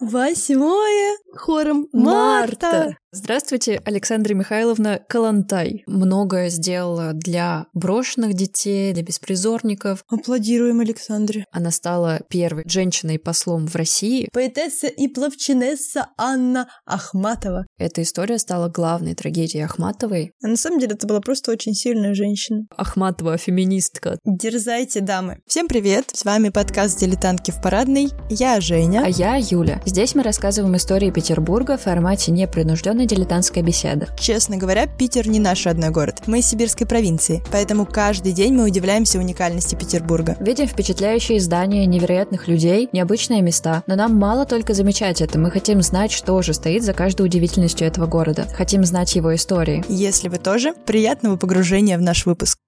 Восьмое хором марта. Марта. Здравствуйте, Александра Михайловна Калантай. Многое сделала для брошенных детей, для беспризорников. Аплодируем Александре. Она стала первой женщиной-послом в России. Поэтесса и плавчинесса Анна Ахматова. Эта история стала главной трагедией Ахматовой. А на самом деле это была просто очень сильная женщина. Ахматова феминистка. Дерзайте, дамы. Всем привет, с вами подкаст «Дилетантки в парадной». Я Женя. А я Юля. Здесь мы рассказываем истории Петербурга в формате непринужденной дилетантской беседы. Честно говоря, Питер не наш родной город. Мы из сибирской провинции, поэтому каждый день мы удивляемся уникальности Петербурга. Видим впечатляющие здания, невероятных людей, необычные места. Но нам мало только замечать это. Мы хотим знать, что же стоит за каждой удивительностью этого города. Хотим знать его истории. Если вы тоже, приятного погружения в наш выпуск.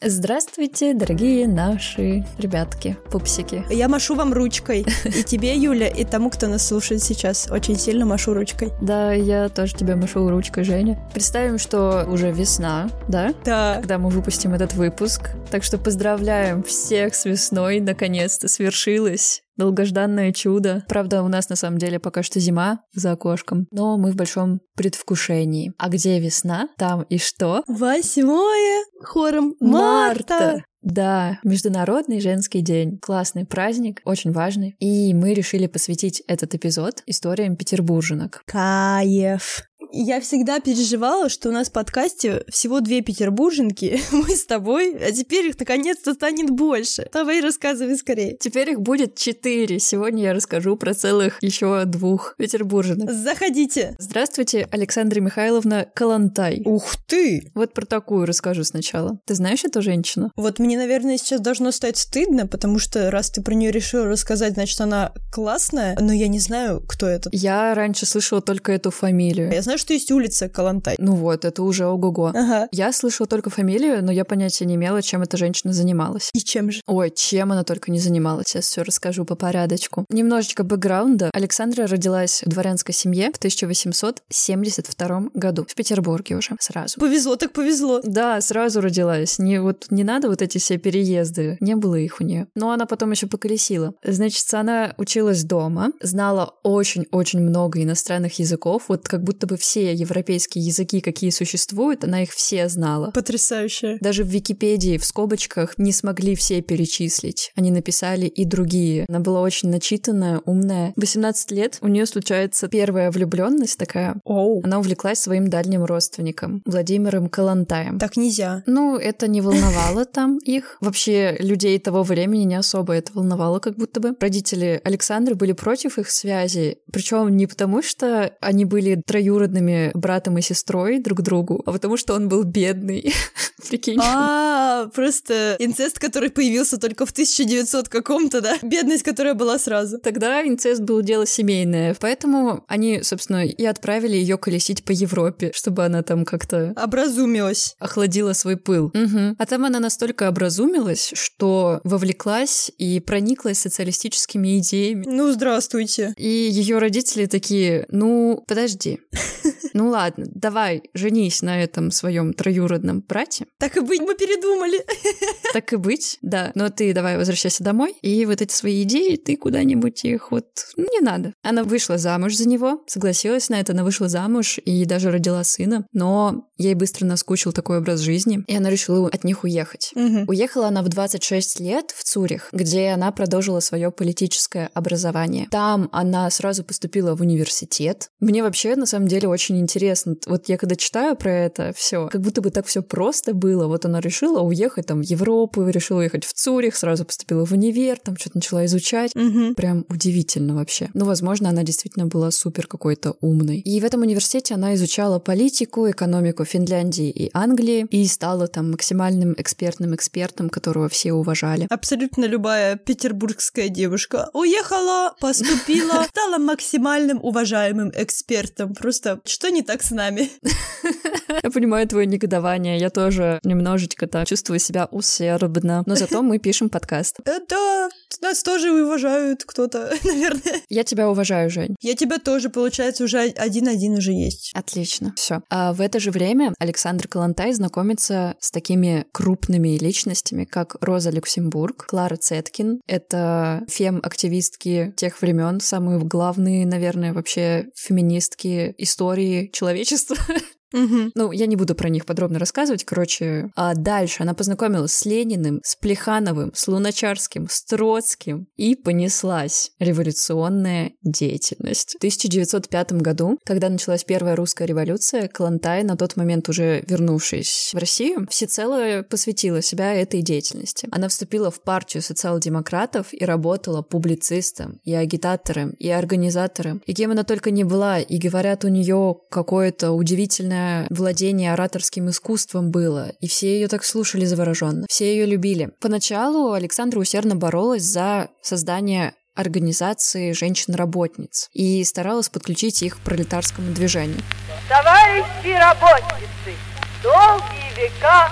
Здравствуйте, дорогие наши ребятки, пупсики. Я машу вам ручкой. И тебе, Юля, и тому, кто нас слушает сейчас. Очень сильно машу ручкой. Да, я тоже тебе машу ручкой, Женя. Представим, что уже весна, да? Да. Когда мы выпустим этот выпуск. Так что поздравляем всех с весной. Наконец-то свершилось. Долгожданное чудо. Правда, у нас на самом деле пока что зима за окошком, но мы в большом предвкушении. А где весна, там и что? Восьмое хором марта. Да, Международный женский день. Классный праздник, очень важный. И мы решили посвятить этот эпизод историям петербурженок. Кайф. Я всегда переживала, что у нас в подкасте всего две петербурженки, мы с тобой, а теперь их наконец-то станет больше. Давай рассказывай скорее. Теперь их будет четыре. Сегодня я расскажу про целых еще двух петербурженок. Заходите. Здравствуйте, Александра Михайловна Калантай. Ух ты! Вот про такую расскажу сначала. Ты знаешь эту женщину? Вот мне, наверное, сейчас должно стать стыдно, потому что раз ты про нее решил рассказать, значит, она классная, но я не знаю, кто это. Я раньше слышала только эту фамилию. Я знаю, что есть улица Калантай. Ну вот, это уже ого-го. Ага. Я слышала только фамилию, но я понятия не имела, чем эта женщина занималась. И чем же? Ой, чем она только не занималась. Сейчас все расскажу по порядочку. Немножечко бэкграунда. Александра родилась в дворянской семье в 1872 году. В Петербурге уже сразу. Повезло так повезло. Да, сразу родилась. Не, вот, не надо вот эти все переезды. Не было их у нее. Но она потом еще поколесила. Значит, она училась дома, знала очень-очень много иностранных языков. Вот как будто бы все европейские языки, какие существуют, она их все знала. Потрясающе. Даже в Википедии в скобочках не смогли все перечислить. Они написали и другие. Она была очень начитанная, умная. В 18 лет у нее случается первая влюбленность такая. Оу. Она увлеклась своим дальним родственником, Владимиром Калантаем. Так нельзя. Ну, это не волновало там их. Вообще, людей того времени не особо это волновало, как будто бы. Родители Александры были против их связи. Причем не потому, что они были троюродными братом и сестрой друг другу, а потому что он был бедный. Прикинь. А, просто инцест, который появился только в 1900 каком-то, да? Бедность, которая была сразу. Тогда инцест был дело семейное, поэтому они, собственно, и отправили ее колесить по Европе, чтобы она там как-то Образумилась. охладила свой пыл. Мгм. А там она настолько образумилась, что вовлеклась и прониклась социалистическими идеями. Ну, здравствуйте. И ее родители такие, ну, подожди. Ну ладно, давай, женись на этом своем троюродном брате. Так и быть, мы передумали. Так и быть, да. Но ты давай возвращайся домой, и вот эти свои идеи ты куда-нибудь их вот ну, не надо. Она вышла замуж за него, согласилась на это, она вышла замуж и даже родила сына, но ей быстро наскучил такой образ жизни, и она решила от них уехать. Мгм. Уехала она в 26 лет в Цюрих, где она продолжила свое политическое образование. Там она сразу поступила в университет. Мне вообще, на самом деле, очень интересно. Вот я когда читаю про это все, как будто бы так все просто было. Вот она решила уехать там в Европу, решила уехать в Цюрих, сразу поступила в универ, там что-то начала изучать. Мгм. Прям удивительно вообще. Ну, возможно, она действительно была супер какой-то умной. И в этом университете она изучала политику, экономику Финляндии и Англии и стала там максимальным экспертным экспертом, которого все уважали. Абсолютно любая петербургская девушка уехала, поступила, стала максимальным уважаемым экспертом. Просто что не так с нами? Я понимаю твое негодование, я тоже немножечко так чувствую себя усердно, но зато мы пишем подкаст. Это Нас тоже уважают кто-то, наверное. Я тебя уважаю, Жень. Я тебя тоже, получается, уже один-один уже есть. Отлично, все. А в это же время Александр Калантай знакомится с такими крупными личностями, как Роза Люксембург, Клара Цеткин. Это фем-активистки тех времен, самые главные, наверное, вообще феминистки истории человечества. Угу. Ну, я не буду про них подробно рассказывать, короче. А дальше она познакомилась с Лениным, с Плехановым, с Луначарским, с Троцким и понеслась революционная деятельность. В 1905 году, когда началась первая русская революция, Калантай, на тот момент уже вернувшись в Россию, всецело посвятила себя этой деятельности. Она вступила в партию социал-демократов и работала публицистом, и агитатором, и организатором, и кем она только не была, и говорят, у нее какое-то удивительное владение ораторским искусством было, и все ее так слушали завороженно, все ее любили. Поначалу Александра усердно боролась за создание организации женщин-работниц и старалась подключить их к пролетарскому движению. Товарищи работницы, долгие века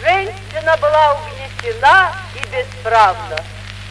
женщина была угнетена и бесправна.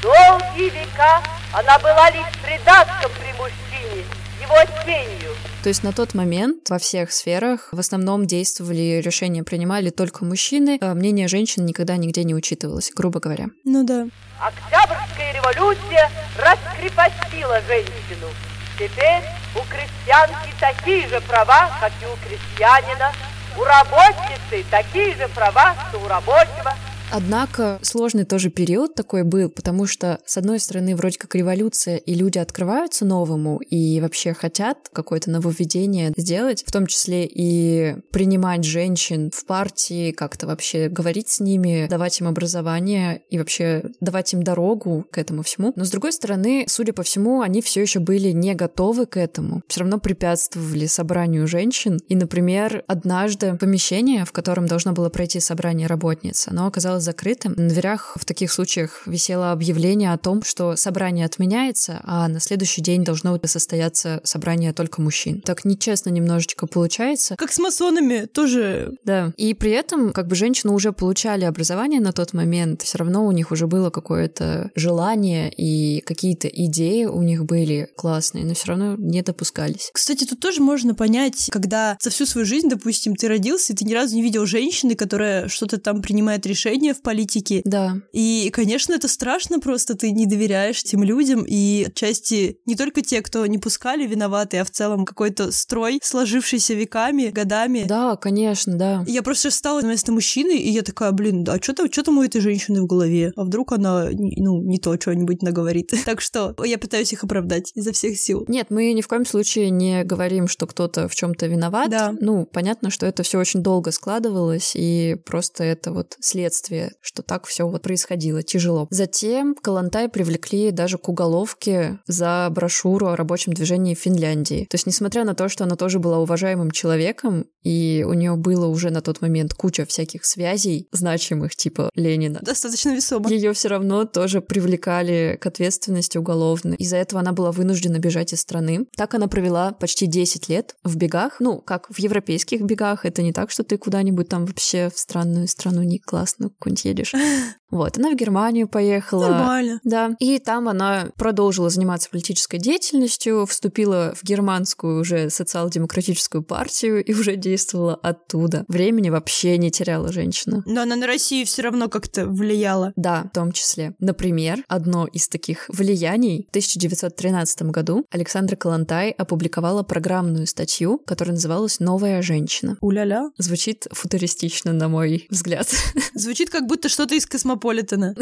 Долгие века она была лишь придатком при мужчине, его тенью. То есть на тот момент во всех сферах в основном действовали, решения принимали только мужчины, а мнение женщин никогда нигде не учитывалось, грубо говоря. Ну да. Октябрьская революция раскрепостила женщину. Теперь у крестьянки такие же права, как и у крестьянина, у работницы такие же права, что у рабочего, Однако сложный тоже период такой был, потому что, с одной стороны, вроде как революция, и люди открываются новому, и вообще хотят какое-то нововведение сделать, в том числе и принимать женщин в партии, как-то вообще говорить с ними, давать им образование и вообще давать им дорогу к этому всему. Но, с другой стороны, судя по всему, они все еще были не готовы к этому, все равно препятствовали собранию женщин. И, например, однажды помещение, в котором должно было пройти собрание работниц, оно оказалось закрытым. На дверях в таких случаях висело объявление о том, что собрание отменяется, а на следующий день должно состояться собрание только мужчин. Так нечестно немножечко получается. Как с масонами тоже. Да. И при этом, как бы женщины уже получали образование на тот момент, все равно у них уже было какое-то желание и какие-то идеи у них были классные, но все равно не допускались. Кстати, тут тоже можно понять, когда за всю свою жизнь, допустим, ты родился, и ты ни разу не видел женщины, которая что-то там принимает решение в политике. Да. И, конечно, это страшно просто, ты не доверяешь тем людям, и отчасти не только те, кто не пускали, виноваты, а в целом какой-то строй, сложившийся веками, годами. Да, конечно, да. Я просто встала на место мужчины, и я такая, блин, а что там, что там у этой женщины в голове? А вдруг она, ну, не то что-нибудь наговорит? Так что я пытаюсь их оправдать изо всех сил. Нет, мы ни в коем случае не говорим, что кто-то в чем-то виноват. Да. Ну, понятно, что это все очень долго складывалось, и просто это вот следствие, что так все вот происходило, тяжело. Затем Калантай привлекли даже к уголовке за брошюру о рабочем движении в Финляндии. То есть, несмотря на то, что она тоже была уважаемым человеком, и у нее было уже на тот момент куча всяких связей значимых, типа Ленина. Достаточно весомо. Ее все равно тоже привлекали к ответственности уголовной. Из-за этого она была вынуждена бежать из страны. Так она провела почти 10 лет в бегах. Ну, как в европейских бегах. Это не так, что ты куда-нибудь там вообще в странную страну не классно какую-нибудь едешь. Вот, она в Германию поехала. Нормально. Да. И там она продолжила заниматься политической деятельностью, вступила в германскую уже социал-демократическую партию и уже действовала оттуда. Времени вообще не теряла женщина. Но она на Россию все равно как-то влияла. Да, в том числе. Например, одно из таких влияний в 1913 году Александра Калантай опубликовала программную статью, которая называлась «Новая женщина». Уля-ля. Звучит футуристично, на мой взгляд. Звучит как будто что-то из Космополитена.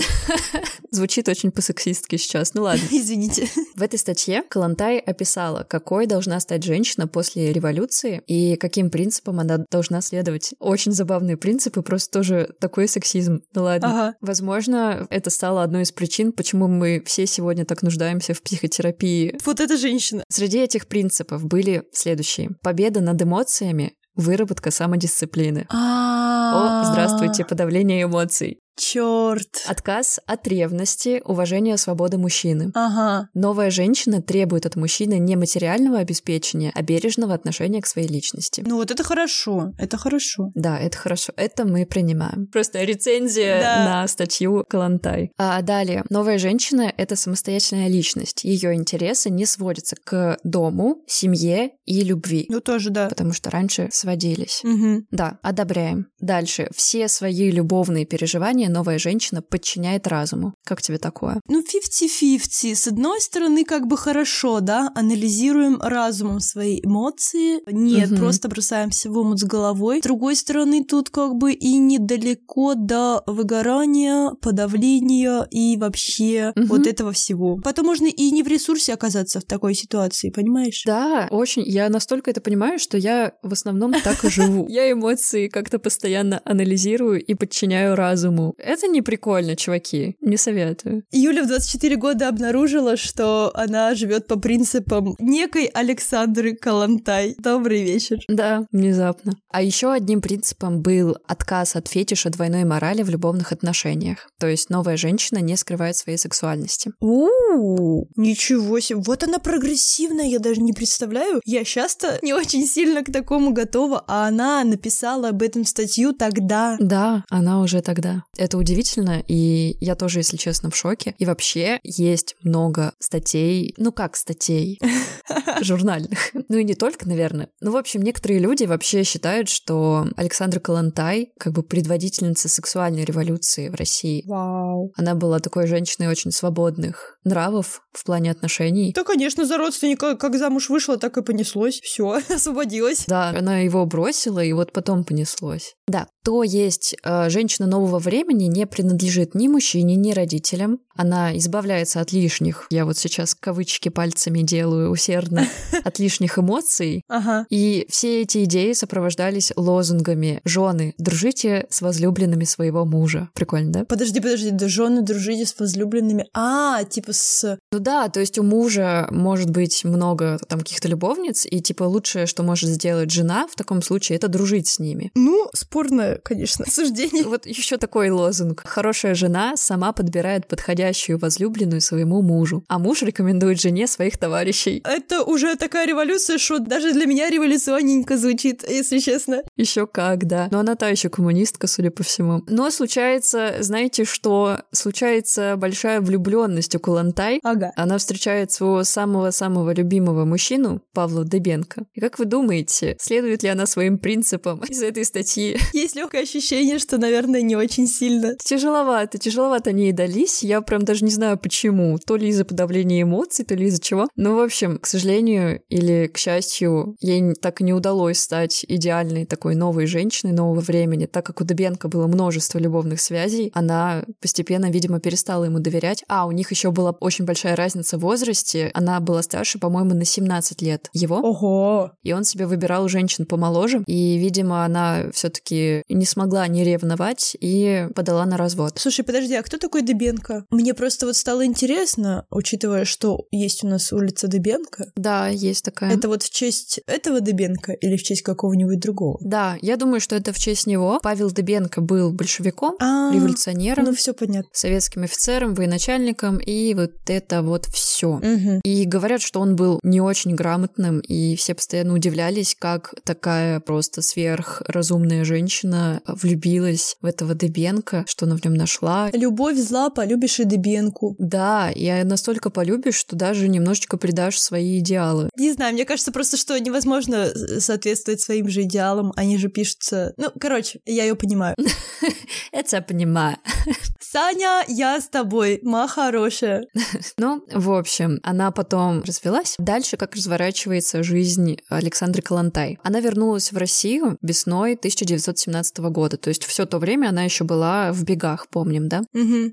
Звучит очень по-сексистски сейчас, ну ладно. Извините. В этой статье Калантай описала, какой должна стать женщина после революции и каким принципам она должна следовать. Очень забавные принципы, просто тоже такой сексизм. Ну ладно. Ага. Возможно, это стало одной из причин, почему мы все сегодня так нуждаемся в психотерапии. Вот эта женщина. Среди этих принципов были следующие. Победа над эмоциями, выработка самодисциплины. О, О, здравствуйте, подавление эмоций. Черт. Отказ от ревности, уважения свободы мужчины. Ага. Новая женщина требует от мужчины не материального обеспечения, а бережного отношения к своей личности. Ну вот это хорошо, это хорошо. Да, это хорошо, это мы принимаем. Просто рецензия Да. на статью Калантай. А далее, новая женщина — это самостоятельная личность. Ее интересы не сводятся к дому, семье и любви. Ну тоже да. Потому что раньше сводились. Мгм. Да, одобряем. Дальше. Все свои любовные переживания новая женщина подчиняет разуму. Как тебе такое? Ну, 50-50. С одной стороны, как бы хорошо, да, анализируем разумом свои эмоции. Нет, Мгм. просто бросаемся в омут с головой. С другой стороны, тут как бы и недалеко до выгорания, подавления и вообще Мгм. вот этого всего. Потом можно и не в ресурсе оказаться в такой ситуации, понимаешь? Да, очень. Я настолько это понимаю, что я в основном так и живу. Я эмоции как-то постоянно анализирую и подчиняю разуму. Это не прикольно, чуваки. Не советую. Юля в 24 года обнаружила, что она живет по принципам некой Александры Калантай. Добрый вечер. Да, внезапно. А еще одним принципом был отказ от фетиша двойной морали в любовных отношениях. То есть новая женщина не скрывает своей сексуальности. У, ничего себе. Вот она прогрессивная, я даже не представляю. Я часто не очень сильно к такому готова, а она написала об этом статью тогда. Да, она уже тогда. Это удивительно, и я тоже, если честно, в шоке. И вообще есть много статей, ну как статей, журнальных. Ну и не только, наверное. Ну, в общем, некоторые люди вообще считают, что Александра Калантай как бы предводительница сексуальной революции в России. Вау. Она была такой женщиной очень свободных нравов в плане отношений. Да, конечно, за родственника как замуж вышла, так и понеслось. Все, освободилась. Да, она его бросила, и вот потом понеслось. Да, то есть э, женщина нового времени не принадлежит ни мужчине, ни родителям. Она избавляется от лишних, я вот сейчас кавычки пальцами делаю усердно, от лишних эмоций. Ага. И все эти идеи сопровождались лозунгами «Жены, дружите с возлюбленными своего мужа». Прикольно, да? Подожди, подожди, да жены дружите с возлюбленными. А, типа с... Ну да, то есть у мужа может быть много там каких-то любовниц, и типа лучшее, что может сделать жена в таком случае, это дружить с ними. Ну, спорное, конечно, суждение. Вот еще такой лозунг. Хорошая жена сама подбирает подходящую возлюбленную своему мужу, а муж рекомендует жене своих товарищей. Это уже такая революция, что даже для меня революционненько звучит, если честно. Еще как, да. Но она та еще коммунистка, судя по всему. Но случается, знаете что? Случается большая влюбленность у Кулантай. Ага. Она встречает своего самого-самого любимого мужчину, Павла Дебенко. И как вы думаете, следует ли она своим принципам из этой статьи? Есть легкое ощущение, что, наверное, не очень сильно. Тяжеловато, тяжеловато они и дались. Я прям даже не знаю почему. То ли из-за подавления эмоций, то ли из-за чего. Но, в общем, к сожалению или к счастью, ей так и не удалось стать идеальной такой новой женщиной нового времени. Так как у Дебенко было множество любовных связей, она постепенно, видимо, перестала ему доверять. А, у них еще была очень большая разница в возрасте. Она была старше, по-моему, на 17 лет его. Ого. И он себе выбирал женщин помоложе. И, видимо, она все-таки не смогла не ревновать и подала на развод. Слушай, подожди, а кто такой Дебенко? Мне просто вот стало интересно, учитывая, что есть у нас улица Дебенко. Да, есть такая. Это вот в честь этого Дебенко или в честь какого-нибудь другого? Да, я думаю, что это в честь него. Павел Дебенко был большевиком, А, революционером, ну все понятно. советским офицером, военачальником, и вот это вот все. Мгм. И говорят, что он был не очень грамотным, и все постоянно удивлялись, как такая просто сверхразумная женщина влюбилась в этого Дебенко, что она в нем нашла. Любовь зла, полюбишь и Дебенку. Да, и настолько полюбишь, что даже немножечко предашь свои идеалы. Не знаю, мне кажется просто, что невозможно э, соответствовать своим же идеалам. Они же пишутся... Ну, короче, я ее понимаю. Это я понимаю. Саня, я с тобой, ма хорошая. Ну, в общем, она потом развелась. Дальше, как разворачивается жизнь Александры Калантай. Она вернулась в Россию весной 1917 года. То есть все то время она еще была в бегах, помним, да?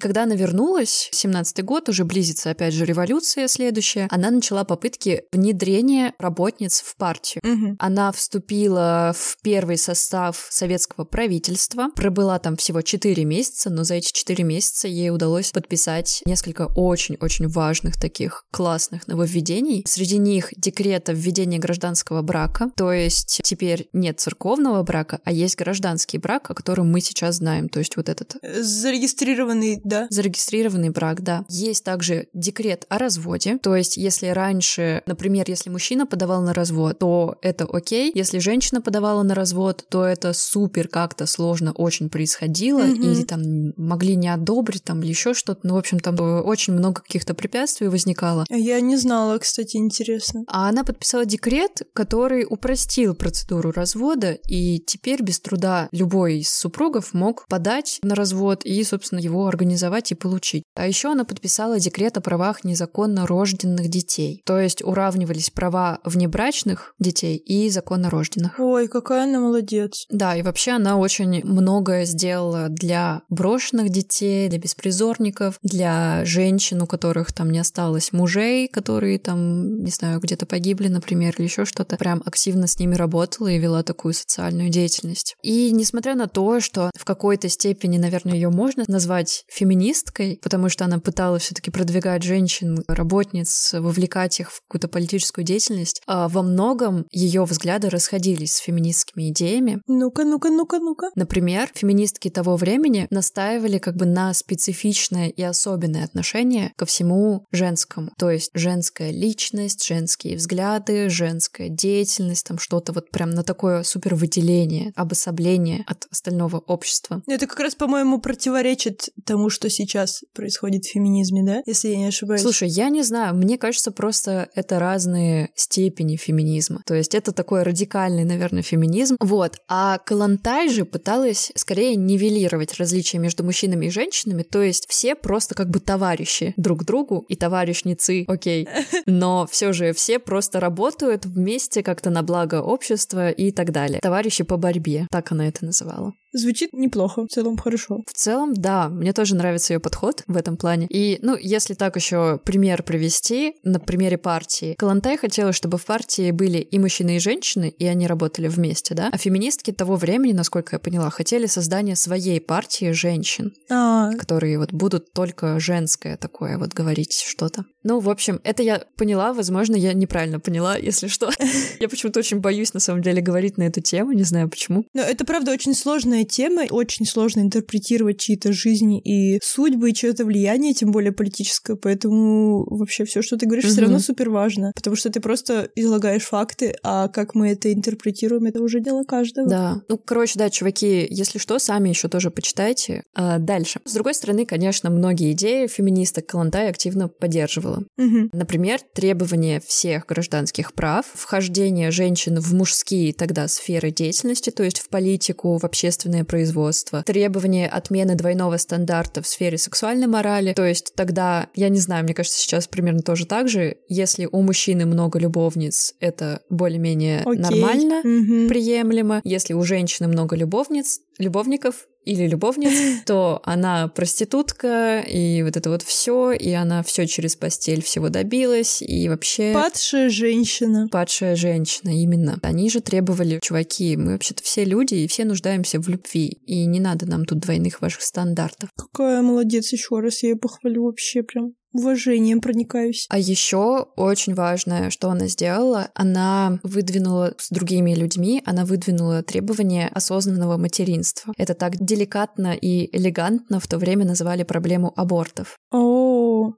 Когда она вернулась, 17 год, уже близится опять же революция следующая, она начала попытки внедрения работниц в партию. Мгм. Она вступила в первый состав советского правительства, пробыла там всего 4 месяца, но за эти 4 месяца ей удалось подписать несколько очень-очень важных таких классных нововведений. Среди них декрет о введении гражданского брака, то есть теперь нет церковного брака, а есть гражданский брак, о котором мы сейчас знаем, то есть вот этот... Зарегистрированный, да? Зарегистрированный брак, да. Есть также декрет о разводе, то есть если раньше, например, если мужчина подавал на развод, то это окей, если женщина подавала на развод, то это супер как-то сложно очень происходило, mm-hmm. или там могли не одобрить, там, еще что-то, ну, в общем, там очень много каких-то препятствий возникало. Я не знала, кстати, интересно. А она подписала декрет, который упростил процедуру развода, и теперь без труда любой из супругов мог подать на развод и, собственно, его организовать и получить. А еще она подписала декрет о правах незаконно рожденных детей. То есть уравнивались права внебрачных детей и законно рожденных. Ой, какая она молодец. Да, и вообще она очень многое сделала для брошенных детей, для беспризорников, для женщин, у которых там не осталось мужей, которые там, не знаю, где-то погибли, например, или еще что-то. Прям активно с ними работала и вела такую социальную деятельность. И несмотря на то, что в какой-то степени, наверное, ее можно назвать феминисткой, потому что она пыталась все-таки продвигать женщин, работниц, вовлекать их в какую-то политическую деятельность, а во многом ее взгляды расходились с феминистскими идеями. Ну-ка, ну-ка, ну-ка, ну-ка. Например, феминистки того времени настаивали как бы на специфичное и особенное отношение ко всему женскому. То есть женская личность, женские взгляды, женская деятельность, там что-то вот прям на такое супер выделение, обособление от остального общества. Это как раз, по-моему, противоречит тому, что сейчас происходит в феминизме, да? Если я не ошибаюсь. Слушай, я не знаю, мне кажется, просто это разные степени феминизма. То есть это такой радикальный, наверное, феминизм. Вот. А Калантай же пыталась скорее нивелировать различия между мужчинами и женщинами, то есть все просто как бы товарищи друг другу и товарищницы, окей. Но все же все просто работают вместе как-то на благо общества и так далее. Товарищи по борьбе, так она это называла. Звучит неплохо, в целом хорошо. В целом, да, мне тоже нравится ее подход в этом плане. И, ну, если так еще пример привести, на примере партии. Калантай хотела, чтобы в партии были и мужчины, и женщины, и они работали вместе, да? А феминистки того времени, насколько я поняла, хотели создания своей партии женщин, А, которые вот будут только женское такое вот говорить что-то. Ну, в общем, это я поняла, возможно, я неправильно поняла, если что. Я почему-то очень боюсь, на самом деле, говорить на эту тему, не знаю почему. Но это, правда, очень сложная тема, очень сложно интерпретировать чьи-то жизни и судьбы, и чье-то влияние, тем более политическое, поэтому вообще все, что ты говоришь, все равно супер важно, потому что ты просто излагаешь факты, а как мы это интерпретируем, это уже дело каждого. Да. Ну, короче, да, чуваки, если что, сами еще тоже почитайте. А, дальше. С другой стороны, конечно, многие идеи феминисток Калантай активно поддерживала. Мгм. Например, требование всех гражданских прав, вхождение женщин в мужские тогда сферы деятельности, то есть в политику, в общественное производство, требование отмены двойного стандарта в сфере сексуальной морали, то есть тогда, я не знаю, мне кажется, сейчас примерно тоже так же, если у мужчины много любовниц, это более-менее нормально, Мгм. приемлемо. Если у женщины много любовниц, любовников или любовниц, то она проститутка, и вот это вот все, и она все через постель всего добилась, и вообще... Падшая женщина. Падшая женщина, именно. Они же требовали, чуваки, мы вообще-то все люди, и все нуждаемся в любви, и не надо нам тут двойных ваших стандартов. Какая молодец, еще раз я ее похвалю вообще прям. Уважением проникаюсь. А еще очень важное, что она сделала, она выдвинула с другими людьми, она выдвинула требование осознанного материнства. Это так деликатно и элегантно в то время называли проблему абортов. О,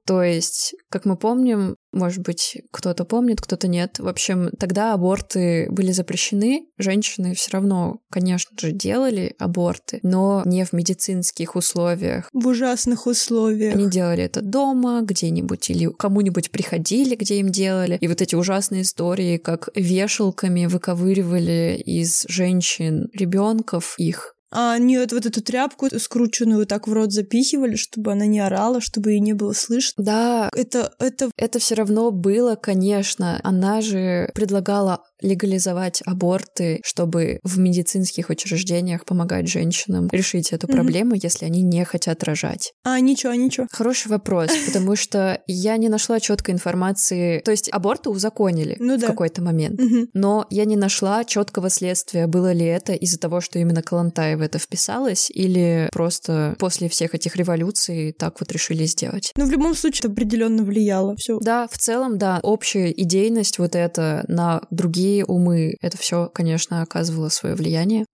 То есть, как мы помним, может быть, кто-то помнит, кто-то нет. В общем, тогда аборты были запрещены. Женщины все равно, конечно же, делали аборты, но не в медицинских условиях. в ужасных условиях. Они делали это дома, где-нибудь, или кому-нибудь приходили, где им делали. И вот эти ужасные истории, как вешалками выковыривали из женщин ребенков их. А они вот, вот эту тряпку скрученную так в рот запихивали, чтобы она не орала, чтобы ее не было слышно. Да, Это, это это все равно было, конечно. Она же предлагала легализовать аборты, чтобы в медицинских учреждениях помогать женщинам решить эту проблему, если они не хотят рожать. А, ничего, ничего. Хороший вопрос, потому что я не нашла четкой информации. То есть аборты узаконили Ну в да. какой-то момент. Мгм. Но я не нашла четкого следствия, было ли это из-за того, что именно Калантай в это вписалась, или просто после всех этих революций так вот решили сделать. Ну, в любом случае, это определенно влияло. Все. Да, в целом, да, общая идейность вот это на другие умы, это все, конечно, оказывало свое влияние.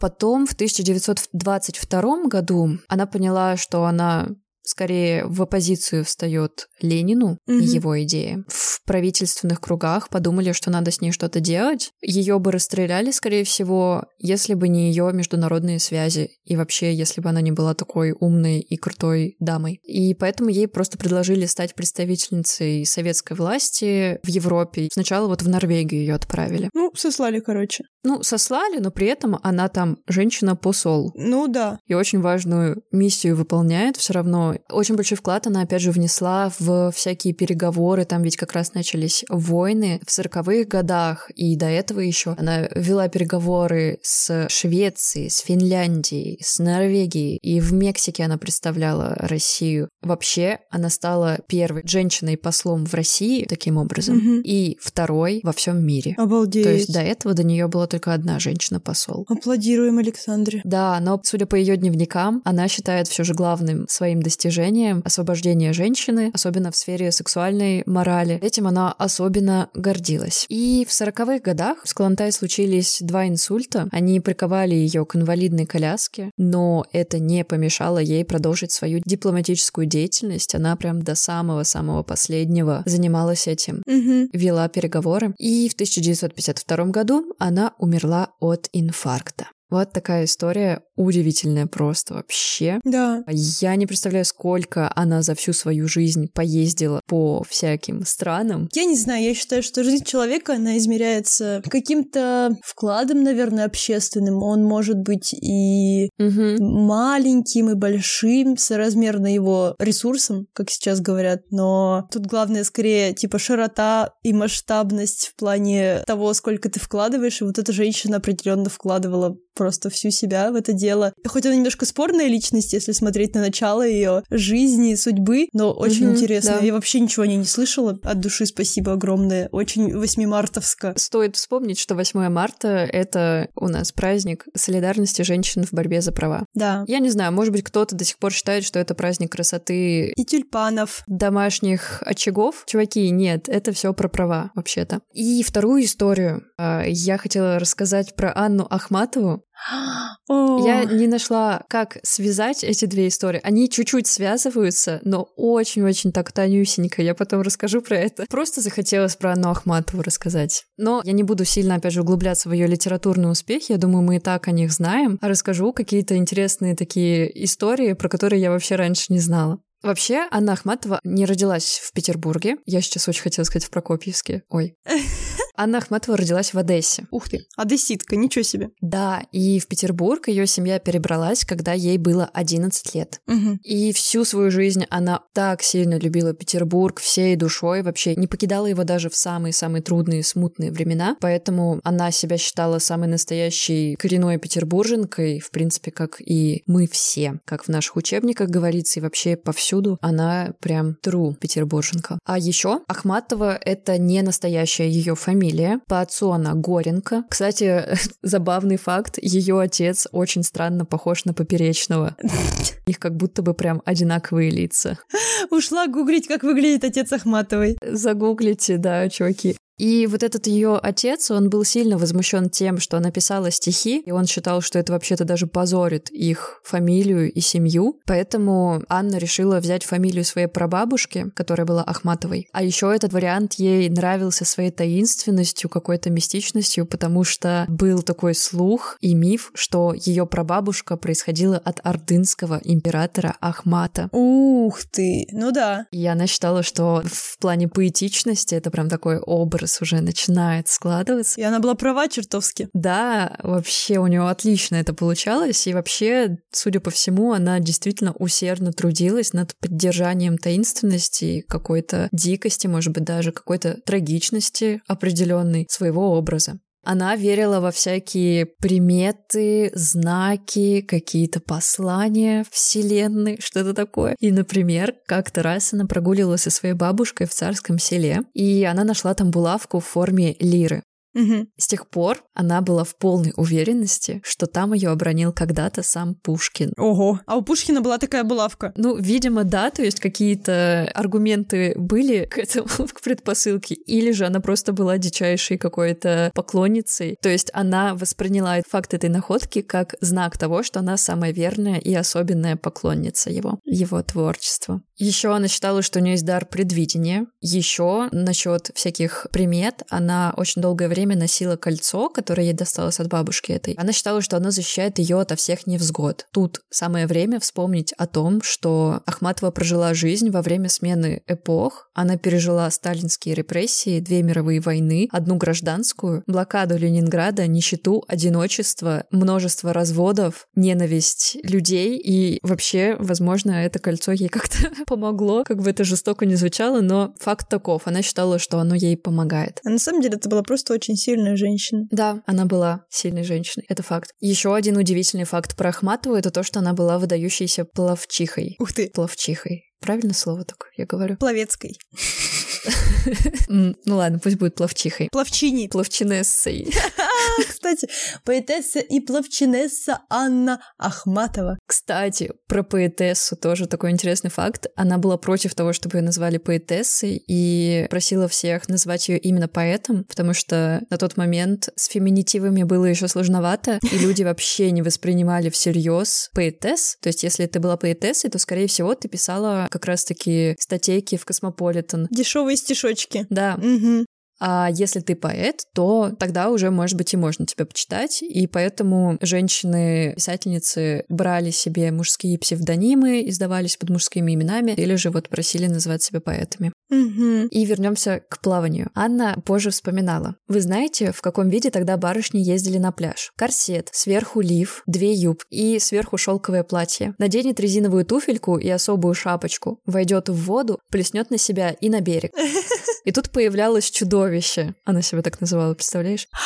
Потом в 1922 году она поняла, что она скорее в оппозицию встает Ленину и Мгм. его идеи. В правительственных кругах подумали, что надо с ней что-то делать. Ее бы расстреляли, скорее всего, если бы не ее международные связи и вообще, если бы она не была такой умной и крутой дамой. И поэтому ей просто предложили стать представительницей советской власти в Европе. Сначала вот в Норвегию ее отправили. Ну, сослали, короче. Ну, сослали, но при этом она там женщина-посол Ну да. и очень важную миссию выполняет все равно. Очень большой вклад она, опять же, внесла в всякие переговоры. Там ведь как раз начались войны в сороковых годах, и до этого еще она вела переговоры с Швецией, с Финляндией, с Норвегией, и в Мексике она представляла Россию. Вообще, она стала первой женщиной-послом в России таким образом, Мгм. и второй во всем мире. Обалдеть. То есть до этого до нее была только одна женщина-посол. Аплодируем Александре. Да, но, судя по ее дневникам, она считает все же главным своим достижением освобождение женщины, особенно в сфере сексуальной морали. Этим она особенно гордилась. И в сороковых годах с Калантай случились два инсульта. Они приковали ее к инвалидной коляске, но это не помешало ей продолжить свою дипломатическую деятельность. Она прям до самого-самого последнего занималась этим Мгм. вела переговоры. И в 1952 году она умерла от инфаркта. Вот такая история удивительная просто вообще. Да. Я не представляю, сколько она за всю свою жизнь поездила по всяким странам. Я не знаю, я считаю, что жизнь человека, она измеряется каким-то вкладом, наверное, общественным. Он может быть и Мгм. маленьким, и большим, соразмерно его ресурсам, как сейчас говорят. Но тут главное скорее типа широта и масштабность в плане того, сколько ты вкладываешь. И вот эта женщина определенно вкладывала просто всю себя в это дело. Хоть она немножко спорная личность, если смотреть на начало ее жизни, судьбы, но очень Мгм, интересно. да. Я вообще ничего о ней не слышала. От души спасибо огромное. Очень восьмимартовско. Стоит вспомнить, что 8 марта — это у нас праздник солидарности женщин в борьбе за права. Да. Я не знаю, может быть, кто-то до сих пор считает, что это праздник красоты И тюльпанов. домашних очагов. Чуваки, нет, это все про права, вообще-то. И вторую историю э, я хотела рассказать про Анну Ахматову. Я не нашла, как связать эти две истории. Они чуть-чуть связываются, но очень-очень так тонюсенько. Я потом расскажу про это. Просто захотелось про Анну Ахматову рассказать. Но я не буду сильно, опять же, углубляться в ее литературный успех. Я думаю, мы и так о них знаем. А расскажу какие-то интересные такие истории, про которые я вообще раньше не знала. Вообще, Анна Ахматова не родилась в Петербурге. Я сейчас очень хотела сказать в Прокопьевске. Ой. Анна Ахматова родилась в Одессе. Ух ты, одесситка, ничего себе. Да, и в Петербург ее семья перебралась, когда ей было 11 лет. Мгм. И всю свою жизнь она так сильно любила Петербург всей душой, вообще не покидала его даже в самые-самые трудные, смутные времена. Поэтому она себя считала самой настоящей коренной петербурженкой, в принципе, как и мы все. Как в наших учебниках говорится, и вообще повсюду она прям true петербурженка. А еще Ахматова — это не настоящая ее фамилия. По отцу она Горенко. Кстати, забавный факт, ее отец очень странно похож на Поперечного. У них как будто бы прям одинаковые лица. Ушла гуглить, как выглядит отец Ахматовой. Загуглите, да, чуваки. И вот этот ее отец, он был сильно возмущен тем, что она писала стихи, и он считал, что это вообще-то даже позорит их фамилию и семью. Поэтому Анна решила взять фамилию своей прабабушки, которая была Ахматовой. А еще этот вариант ей нравился своей таинственностью, какой-то мистичностью, потому что был такой слух и миф, что ее прабабушка происходила от ордынского императора Ахмата. Ух ты, ну да. И она считала, что в плане поэтичности это прям такой образ образ уже начинает складываться. И она была права чертовски. Да, вообще у нее отлично это получалось, и вообще, судя по всему, она действительно усердно трудилась над поддержанием таинственности, какой-то дикости, может быть, даже какой-то трагичности определенной своего образа. Она верила во всякие приметы, знаки, какие-то послания Вселенной, что-то такое. И, например, как-то раз она прогуливалась со своей бабушкой в царском селе, и она нашла там булавку в форме лиры. Угу. С тех пор она была в полной уверенности, что там ее обронил когда-то сам Пушкин. Ого. А у Пушкина была такая булавка. Ну, видимо, да, то есть какие-то аргументы были к этому, к предпосылке, или же она просто была дичайшей какой-то поклонницей. То есть она восприняла факт этой находки как знак того, что она самая верная и особенная поклонница его, его творчества. Еще она считала, что у нее есть дар предвидения. Еще насчет всяких примет она очень долгое время носила кольцо, которое ей досталось от бабушки этой. Она считала, что оно защищает ее ото всех невзгод. Тут самое время вспомнить о том, что Ахматова прожила жизнь во время смены эпох. Она пережила сталинские репрессии, две мировые войны, одну гражданскую, блокаду Ленинграда, нищету, одиночество, множество разводов, ненависть людей. И вообще, возможно, это кольцо ей как-то помогло, как бы это жестоко не звучало, но факт таков. Она считала, что оно ей помогает. А на самом деле это была просто очень сильная женщина. Да, она была сильной женщиной, это факт. Еще один удивительный факт про Ахматову — это то, что она была выдающейся плавчихой. Ух ты. Плавчихой. Правильно слово такое, я говорю? Пловецкой. Ну ладно, пусть будет плавчихой. Плавчини. Плавчинессой. Кстати, поэтесса и плавчинесса Анна Ахматова. Кстати, про поэтессу тоже такой интересный факт. Она была против того, чтобы ее назвали поэтессой, и просила всех назвать ее именно поэтом, потому что на тот момент с феминитивами было еще сложновато, и люди вообще не воспринимали всерьез поэтесс. То есть, если ты была поэтессой, то, скорее всего, ты писала как раз-таки статейки в Космополитен. Дешевые стишочки. Да. Угу. А если ты поэт, то тогда уже, может быть, и можно тебя почитать. И поэтому женщины-писательницы брали себе мужские псевдонимы, издавались под мужскими именами, или же вот просили называть себя поэтами. Угу. И вернемся к плаванию. Анна позже вспоминала. Вы знаете, в каком виде тогда барышни ездили на пляж? Корсет, сверху лиф, две юб и сверху шелковое платье. Наденет резиновую туфельку и особую шапочку, войдет в воду, плеснет на себя и на берег. И тут появлялось чудовище. Она себя так называла, представляешь?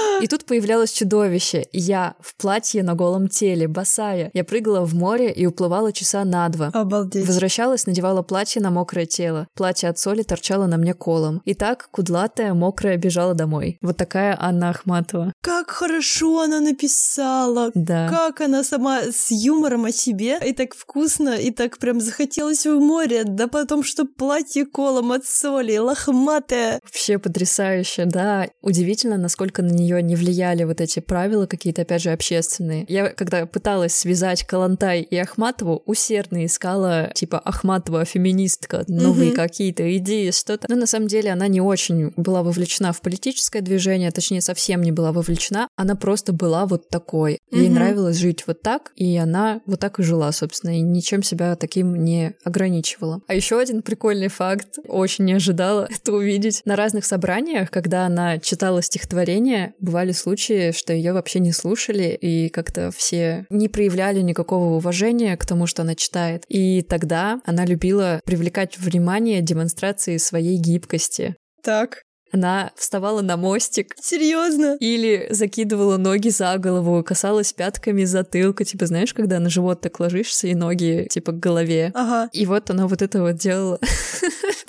И тут появлялось чудовище. Я в платье на голом теле, босая. Я прыгала в море и уплывала часа на два. Обалдеть. Возвращалась, надевала платье на мокрое тело. Платье от соли торчало на мне колом. И так, кудлатая, мокрая, бежала домой. Вот такая Анна Ахматова. Как хорошо она написала. Да. Как она сама с юмором о себе. И так вкусно, и так прям захотелось в море. Да потом, что платье колом от соли, лохматое. Вообще потрясающе, да. Удивительно, насколько на нее не влияли вот эти правила какие-то, опять же, общественные. Я, когда пыталась связать Калантай и Ахматову, усердно искала, типа, Ахматова феминистка, новые Мгм. какие-то идеи, что-то. Но на самом деле она не очень была вовлечена в политическое движение, точнее, совсем не была вовлечена. Она просто была вот такой. Ей Мгм. нравилось жить вот так, и она вот так и жила, собственно, и ничем себя таким не ограничивала. А еще один прикольный факт, очень не ожидала это увидеть. На разных собраниях, когда она читала стихотворения, бывали случаи, что ее вообще не слушали, и как-то все не проявляли никакого уважения к тому, что она читает. И тогда она любила привлекать внимание демонстрации своей гибкости. Так. Она вставала на мостик, Серьезно? или закидывала ноги за голову, касалась пятками затылка, типа, знаешь, когда на живот так ложишься и ноги, типа, к голове. Ага. И вот она вот это вот делала.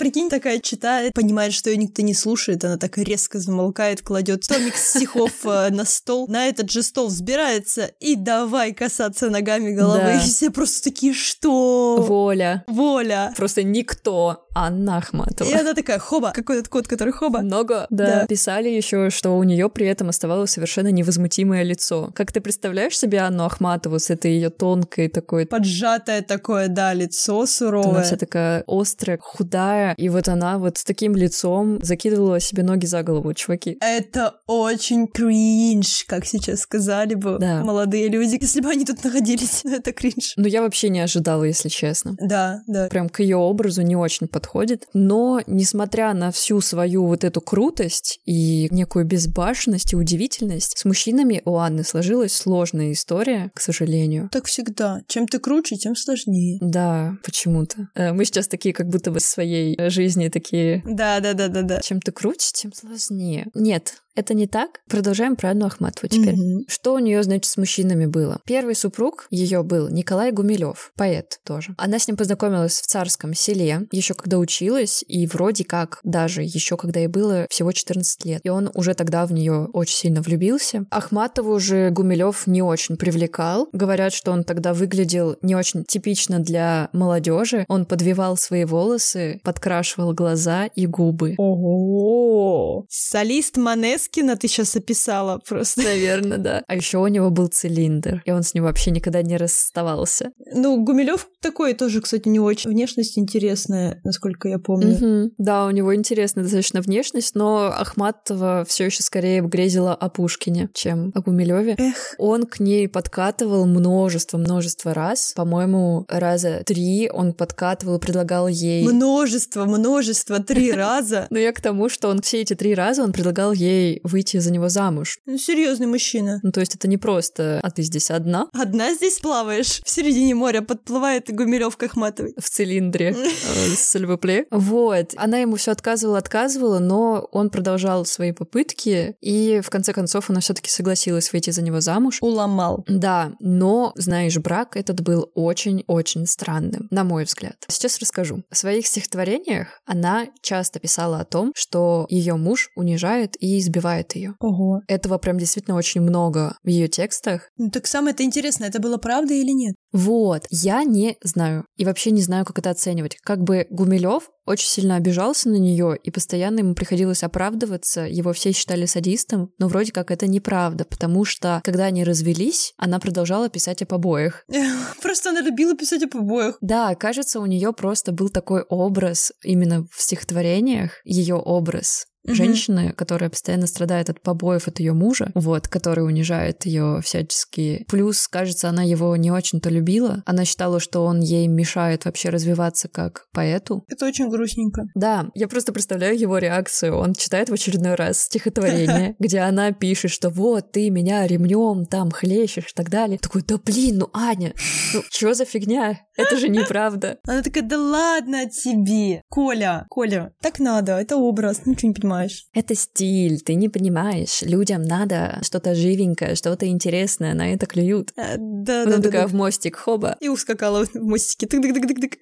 Прикинь, такая читает, понимает, что ее никто не слушает, она так резко замолкает, кладет томик стихов э, на стол, на этот же стол взбирается и давай касаться ногами головы. Да. И все просто такие, что? Воля. Воля. Просто никто. Анна Ахматова. И она такая, хоба, какой этот кот, который хоба. Много, да. Да. Писали еще, что у нее при этом оставалось совершенно невозмутимое лицо. Как ты представляешь себе Анну Ахматову с этой ее тонкой такой Поджатое такое, да, лицо Она суровое. вся такая острая, худая, И вот она вот с таким лицом закидывала себе ноги за голову, чуваки. Это очень кринж, как сейчас сказали бы Да. молодые люди, если бы они тут находились. Это кринж. Ну, я вообще не ожидала, если честно. Да, да. Прям к ее образу не очень подходит. Но, несмотря на всю свою вот эту крутость и некую безбашенность и удивительность, с мужчинами у Анны сложилась сложная история, к сожалению. Так всегда. Чем ты круче, тем сложнее. Да, почему-то. Э, Мы сейчас такие, как будто бы своей э, жизни такие Да, да, да, да, да. чем ты круче, тем сложнее. Нет, это не так. Продолжаем про Анну Ахматову теперь. Мгм. Что у нее, значит, с мужчинами было? Первый супруг ее был Николай Гумилев, поэт тоже. Она с ним познакомилась в царском селе, еще когда училась, и вроде как даже еще когда ей было всего 14 лет. И он уже тогда в нее очень сильно влюбился. Ахматову же Гумилев не очень привлекал. Говорят, что он тогда выглядел не очень типично для молодежи. Он подвивал свои волосы, подкрашивал глаза и губы. Ого! Солист Манескина ты сейчас описала просто. Наверное, да. А еще у него был цилиндр, и он с ним вообще никогда не расставался. Ну, Гумилев такой тоже, кстати, не очень. Внешность интересная, насколько я помню. Мгм. Да, у него интересная достаточно внешность, но Ахматова все еще скорее грезила о Пушкине, чем о Гумилеве. Эх, Он к ней подкатывал множество-множество раз. По-моему, раза три он подкатывал, предлагал ей... множество, множество, три раза. Но я к тому, что он все эти три раза он предлагал ей выйти за него замуж. Ну, серьезный мужчина. Ну, то есть это не просто «а ты здесь одна?» Одна здесь плаваешь. В середине моря подплывает Гумилев к Ахматовой. в цилиндре э, с ЛВП. Вот. Она ему все отказывала, отказывала, но он продолжал свои попытки, и в конце концов она все-таки согласилась выйти за него замуж. Уломал. Да, но, знаешь, брак этот был очень-очень странным, на мой взгляд. Сейчас расскажу. В своих стихотворениях она часто писала о том, что ее муж унижает и избивает ее. Ого. Этого прям действительно очень много в ее текстах. Ну, так самое-то интересное, это было правда или нет? Вот, я не знаю. И вообще не знаю, как это оценивать. Как бы Гумилев очень сильно обижался на нее, и постоянно ему приходилось оправдываться. Его все считали садистом, но вроде как это неправда, потому что, когда они развелись, она продолжала писать о побоях. Просто она любила писать о побоях. Да, кажется, у нее просто был такой образ именно в стихотворениях, ее образ женщины, которая постоянно страдает от побоев от ее мужа, вот, который унижает ее всячески. Плюс, кажется, она его не очень-то любила. Она считала, что он ей мешает вообще развиваться как поэту. Это очень грустненько. Да, я просто представляю его реакцию. Он читает в очередной раз стихотворение, где она пишет, что вот ты меня ремнем там хлещешь и так далее. Такой, да блин, ну Аня, ну что за фигня? Это же неправда. Она такая, да ладно тебе. Коля, Коля, так надо, это образ, ничего не понимаешь. Это стиль, ты не понимаешь. Людям надо что-то живенькое, что-то интересное, на это клюют. Э, Да, Она да, да, такая в мостик, хоба. И ускакала в мостике. Тык-тык-тык-тык.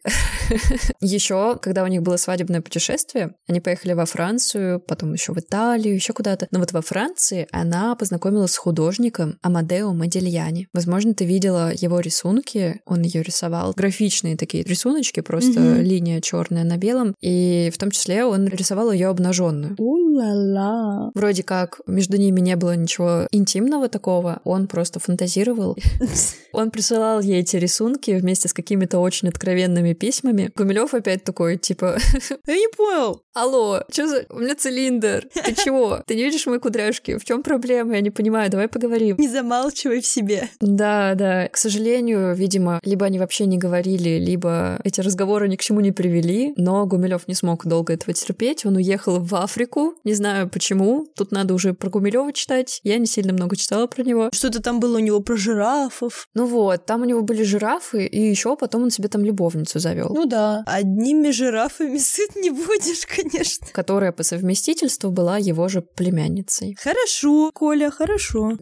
Еще, когда у них было свадебное путешествие, они поехали во Францию, потом еще в Италию, еще куда-то. Но вот во Франции она познакомилась с художником Амадео Модильяни. Возможно, ты видела его рисунки, он ее рисовал. Графичные такие рисуночки, просто линия черная на белом. И в том числе он рисовал ее обнаженную. У-ла-ла. Вроде как между ними не было ничего интимного такого, он просто фантазировал. Он присылал ей эти рисунки вместе с какими-то очень откровенными письмами. Гумилев опять такой, типа, Я не понял. алло, что за... У меня цилиндр. Ты чего? Ты не видишь мои кудряшки? В чем проблема? Я не понимаю, давай поговорим. Не замалчивай в себе. Да, да. К сожалению, видимо, либо они вообще не говорили, либо эти разговоры ни к чему не привели, но Гумилев не смог долго этого терпеть. Он уехал в Африку. Не знаю почему. Тут надо уже про Гумилева читать. Я не сильно много читала про него. Что-то там было у него про жирафов. Ну вот, там у него были жирафы, и еще потом он себе там любовницу завел. Ну да. Одними жирафами сыт не будешь, конечно. которая по совместительству была его же племянницей. Хорошо, Коля, хорошо.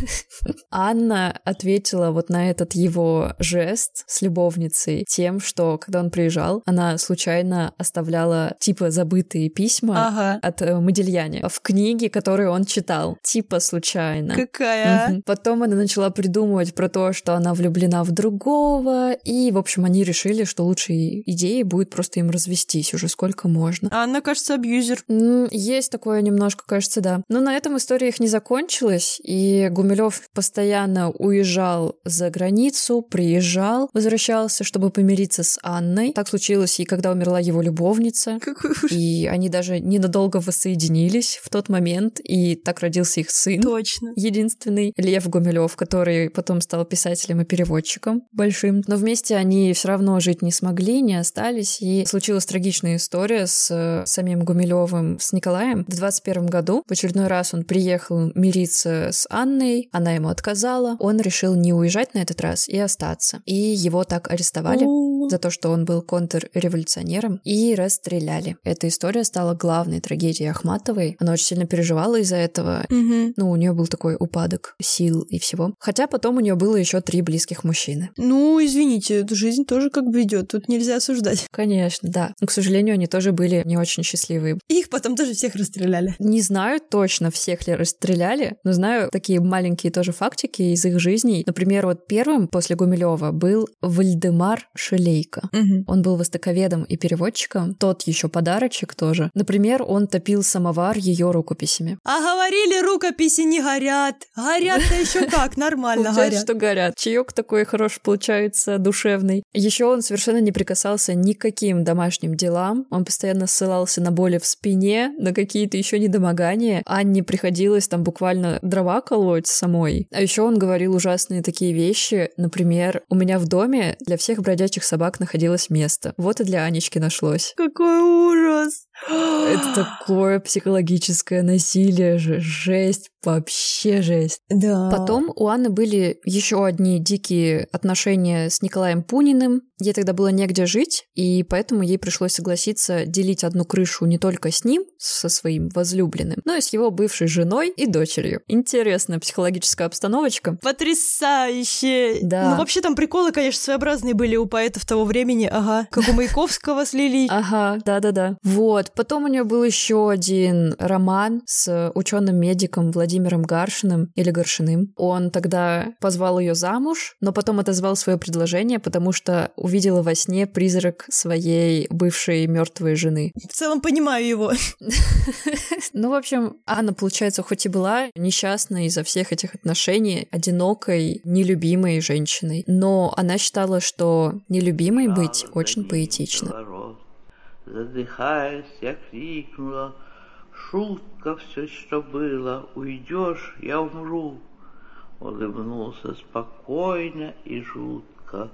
Анна ответила вот на этот его жест с любовницей тем, что когда он приезжал, она случайно оставляла типа забытые письма Ага. от э, Модильяне в книге, которую он читал. Типа случайно. Какая? Потом она начала придумывать про то, что она влюблена в другого, и, в общем, они решили, что лучшей идеей будет просто им развестись. уже, сколько можно. А она, кажется, абьюзер. Есть такое немножко, кажется, да. Но на этом история их не закончилась, и Гумилев постоянно уезжал за границу, приезжал, возвращался, чтобы помириться с Анной. Так случилось и когда умерла его любовница. И они даже ненадолго воссоединились в тот момент, и так родился их сын. Точно. Единственный Лев Гумилев, который потом стал писателем и переводчиком большим. Но вместе они все равно жить не смогли, не остались, и случилась трагичная история с э, самим Гумилевым, с Николаем. В 21 году в очередной раз он приехал мириться с Анной, она ему отказала. Он решил не уезжать на этот раз и остаться. И его так арестовали за то, что он был контрреволюционером, и расстреляли. Эта история стала главной трагедией Ахматовой. Она очень сильно переживала из-за этого. мгм. Ну, у нее был такой упадок сил и всего. Хотя потом у нее было еще три близких мужчины. Ну, извините, эту жизнь тоже как бы идет. Тут нельзя осуждать. Конечно, да. Но, к сожалению, они тоже были не очень счастливые. Их потом тоже всех расстреляли. Не знаю точно, всех ли расстреляли, но знаю такие маленькие тоже фактики из их жизней. Например, вот первым после Гумилева был Вальдемар Шелейко. Мгм. Он был востоковедом и переводчиком. Тот еще подарочек тоже. Например, он топил самовар ее рукописями. А говорили, рукописи не горят. Горят-то еще как, нормально горят. что горят. Чаек такой хороший получается, душевный. Еще он совершенно не прикасался ни к каким домашним делам. Он постоянно ссылался на боли в спине, на какие-то еще недомогания. Анне приходилось там буквально дрова колоть самой. А еще он говорил ужасные такие вещи. Например, у меня в доме для всех бродячих собак находилось место. Вот и для Анечки нашлось. Какой ужас. Это такое психологическое насилие же. Жесть, вообще жесть. Да. Потом у Анны были еще одни дикие отношения с Николаем Пуниным. Ей тогда было негде жить, и поэтому ей пришлось согласиться делить одну крышу не только с ним, со своим возлюбленным, но и с его бывшей женой и дочерью. Интересная психологическая обстановочка. Потрясающе! Да. Ну, вообще там приколы, конечно, своеобразные были у поэтов того времени. Ага. Как у Маяковского с Лилией. Ага, да-да-да. Вот. Потом у нее был еще один роман с ученым-медиком Владимиром Гаршиным или Горшиным. Он тогда позвал ее замуж, но потом отозвал свое предложение, потому что увидела во сне призрак своей бывшей мертвой жены. В целом понимаю его. Ну, в общем, Анна, получается, хоть и была несчастной из-за всех этих отношений, одинокой, нелюбимой женщиной, но она считала, что нелюбимой быть очень поэтично. Задыхаясь, я крикнула, шутка все, что было, уйдешь, я умру. Улыбнулся спокойно и жутко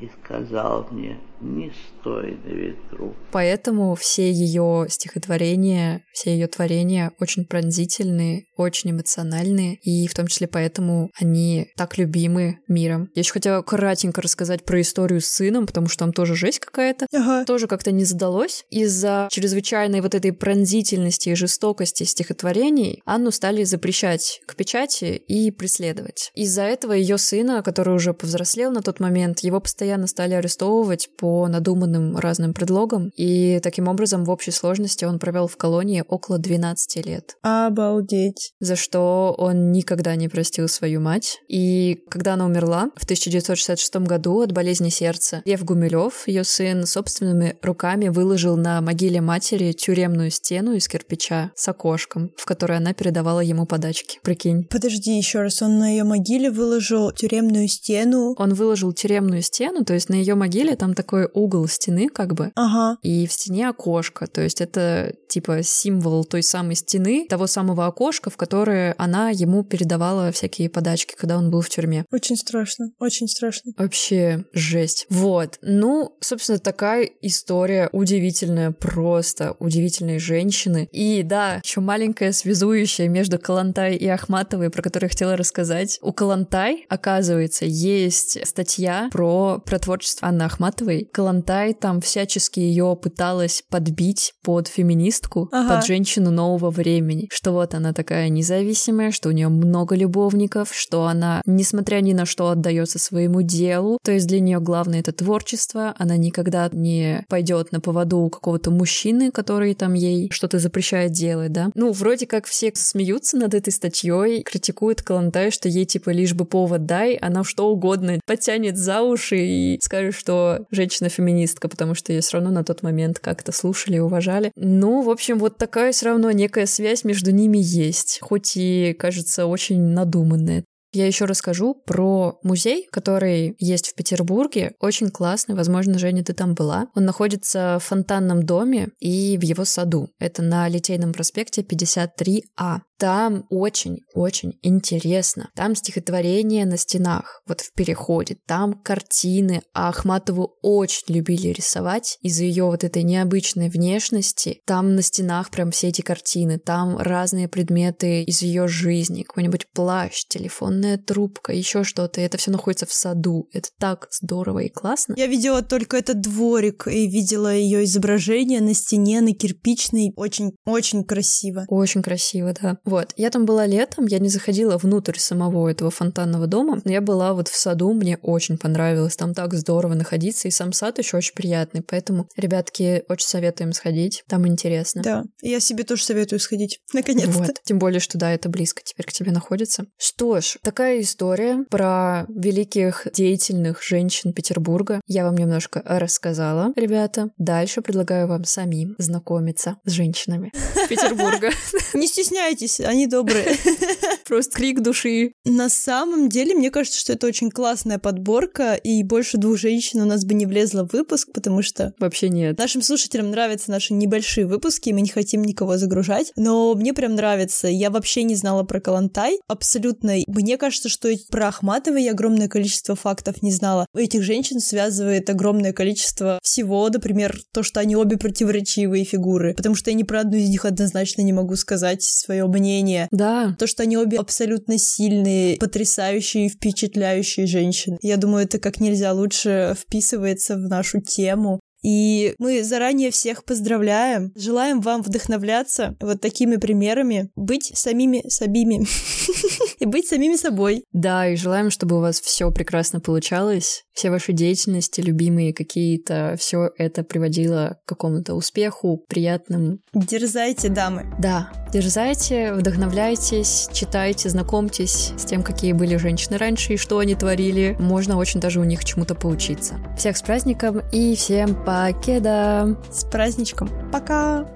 и сказал мне, не стой на ветру. Поэтому все ее стихотворения, все ее творения очень пронзительные, очень эмоциональные, и в том числе поэтому они так любимы миром. Я еще хотела кратенько рассказать про историю с сыном, потому что там тоже жесть какая-то. Ага. Тоже как-то не задалось. Из-за чрезвычайной вот этой пронзительности и жестокости стихотворений Анну стали запрещать к печати и преследовать. Из-за этого ее сына, который уже повзрослел на тот момент, его постоянно стали арестовывать по надуманным разным предлогам, и таким образом в общей сложности он провел в колонии около 12 лет Обалдеть. за что он никогда не простил свою мать. И когда она умерла в 1966 году от болезни сердца, Лев Гумилев, ее сын, собственными руками выложил на могиле матери тюремную стену из кирпича с окошком, в которой она передавала ему подачки. Прикинь. Подожди еще раз, он на ее могиле выложил тюремную стену. Он выложил тюремную стену, то есть на ее могиле там такой угол стены как бы, Ага. и в стене окошко. То есть это типа символ той самой стены, того самого окошка, в которое она ему передавала всякие подачки, когда он был в тюрьме. Очень страшно, очень страшно. Вообще жесть. Вот. Ну, собственно, такая история удивительная, просто удивительной женщины. И да, еще маленькая связующая между Калантай и Ахматовой, про которую я хотела рассказать. У Калантай, оказывается, есть статья про, про творчество Анны Ахматовой. Калантай там всячески ее пыталась подбить под феминистку, Ага. под женщину нового времени. Что вот она такая независимая, что у нее много любовников, что она, несмотря ни на что, отдается своему делу. То есть для нее главное это творчество. Она никогда не пойдет на поводу у какого-то мужчины, который там ей что-то запрещает делать, да. Ну, вроде как все смеются над этой статьей, критикуют Калантай, что ей типа лишь бы повод дай, она что угодно потянет за уши и скажешь, что женщина-феминистка, потому что ее все равно на тот момент как-то слушали и уважали. Ну, в общем, вот такая все равно некая связь между ними есть, хоть и кажется очень надуманная. Я еще расскажу про музей, который есть в Петербурге. Очень классный. Возможно, Женя, ты там была. Он находится в фонтанном доме и в его саду. Это на Литейном проспекте 53А. Там очень-очень интересно. Там стихотворения на стенах, вот в переходе. Там картины. А Ахматову очень любили рисовать из-за ее вот этой необычной внешности. Там на стенах прям все эти картины. Там разные предметы из ее жизни. Какой-нибудь плащ, телефонная трубка, еще что-то. Это все находится в саду. Это так здорово и классно. Я видела только этот дворик и видела ее изображение на стене, на кирпичной. Очень-очень красиво. Очень красиво, да. Вот, я там была летом, я не заходила внутрь самого этого фонтанного дома, но я была вот в саду, мне очень понравилось, там так здорово находиться, и сам сад еще очень приятный, поэтому, ребятки, очень советуем сходить, там интересно. Да, я себе тоже советую сходить, наконец-то. Вот, тем более, что да, это близко теперь к тебе находится. Что ж, такая история про великих деятельных женщин Петербурга. Я вам немножко рассказала, ребята. Дальше предлагаю вам самим знакомиться с женщинами Петербурга. Не стесняйтесь, они добрые. Просто крик души. На самом деле, мне кажется, что это очень классная подборка, и больше двух женщин у нас бы не влезло в выпуск, потому что... Вообще нет. Нашим слушателям нравятся наши небольшие выпуски, мы не хотим никого загружать, но мне прям нравится. Я вообще не знала про Калантай, абсолютно. Мне кажется, что про Ахматова я огромное количество фактов не знала. Этих женщин связывает огромное количество всего, например, то, что они обе противоречивые фигуры, потому что я ни про одну из них однозначно не могу сказать свое мнение. Да. То, что они обе абсолютно сильные, потрясающие, впечатляющие женщины. Я думаю, это как нельзя лучше вписывается в нашу тему. И мы заранее всех поздравляем. Желаем вам вдохновляться вот такими примерами, быть самими собими и быть самими собой. Да, и желаем, чтобы у вас все прекрасно получалось, все ваши деятельности, любимые какие-то, все это приводило к какому-то успеху, приятным. Дерзайте, дамы. Да, дерзайте, вдохновляйтесь, читайте, знакомьтесь с тем, какие были женщины раньше и что они творили. Можно очень даже у них чему-то поучиться. Всех с праздником и всем! Покеда! С праздничком! Пока!